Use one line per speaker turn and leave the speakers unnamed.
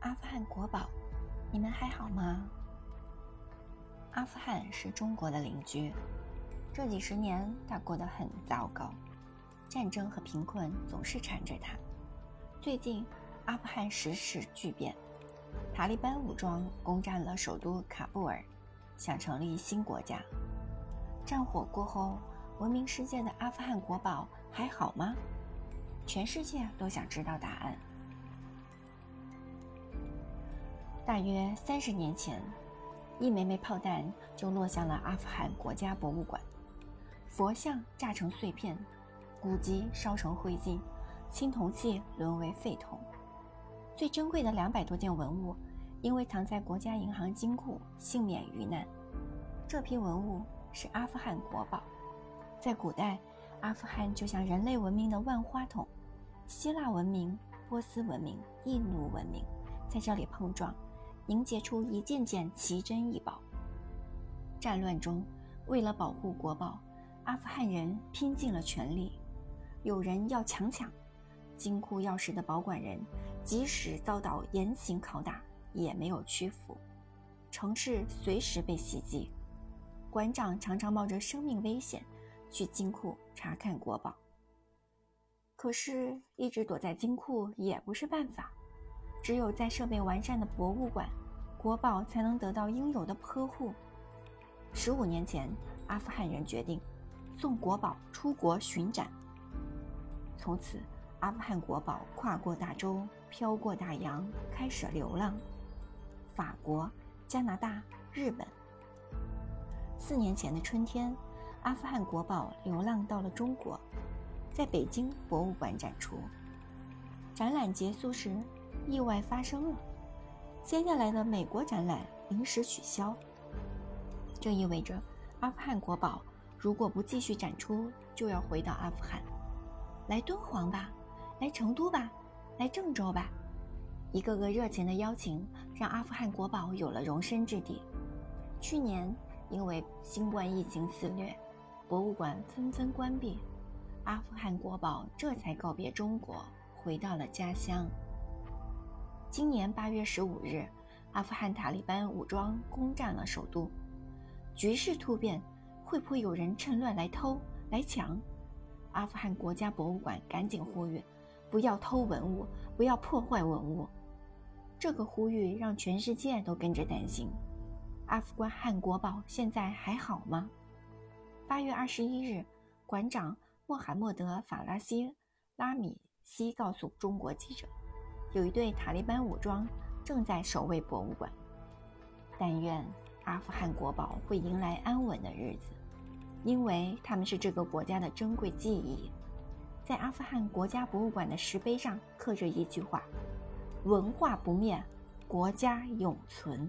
阿富汗国宝，你们还好吗？阿富汗是中国的邻居，这几十年他过得很糟糕，战争和贫困总是缠着他。最近，阿富汗时事巨变，塔利班武装攻占了首都喀布尔，想成立新国家。战火过后，闻名世界的阿富汗国宝还好吗？全世界都想知道答案。大约三十年前，一枚枚炮弹就落向了阿富汗国家博物馆，佛像炸成碎片，古籍烧成灰烬，青铜器沦为废铜。最珍贵的两百多件文物，因为藏在国家银行金库，幸免于难。这批文物是阿富汗国宝。在古代，阿富汗就像人类文明的万花筒，希腊文明、波斯文明、印度文明在这里碰撞。凝结出一件件奇珍异宝。战乱中，为了保护国宝，阿富汗人拼尽了全力。有人要强抢，金库钥匙的保管人即使遭到严刑拷打，也没有屈服。城市随时被袭击，馆长常常冒着生命危险去金库查看国宝。可是，一直躲在金库也不是办法。只有在设备完善的博物馆，国宝才能得到应有的呵护。十五年前，阿富汗人决定送国宝出国巡展。从此，阿富汗国宝跨过大洲，飘过大洋，开始流浪。法国、加拿大、日本。四年前的春天，阿富汗国宝流浪到了中国，在北京博物馆展出。展览结束时。意外发生了，接下来的美国展览临时取消。这意味着阿富汗国宝如果不继续展出，就要回到阿富汗，来敦煌吧，来成都吧，来郑州吧。一个个热情的邀请，让阿富汗国宝有了容身之地。去年因为新冠疫情肆虐，博物馆纷纷关闭，阿富汗国宝这才告别中国，回到了家乡。今年八月十五日，阿富汗塔利班武装攻占了首都，局势突变，会不会有人趁乱来偷来抢？阿富汗国家博物馆赶紧呼吁，不要偷文物，不要破坏文物。这个呼吁让全世界都跟着担心：阿富汗国宝现在还好吗？八月二十一日，馆长穆罕默德·法拉西拉米西告诉中国记者。有一队塔利班武装正在守卫博物馆。但愿阿富汗国宝会迎来安稳的日子，因为他们是这个国家的珍贵记忆。在阿富汗国家博物馆的石碑上刻着一句话：“文化不灭，国家永存。”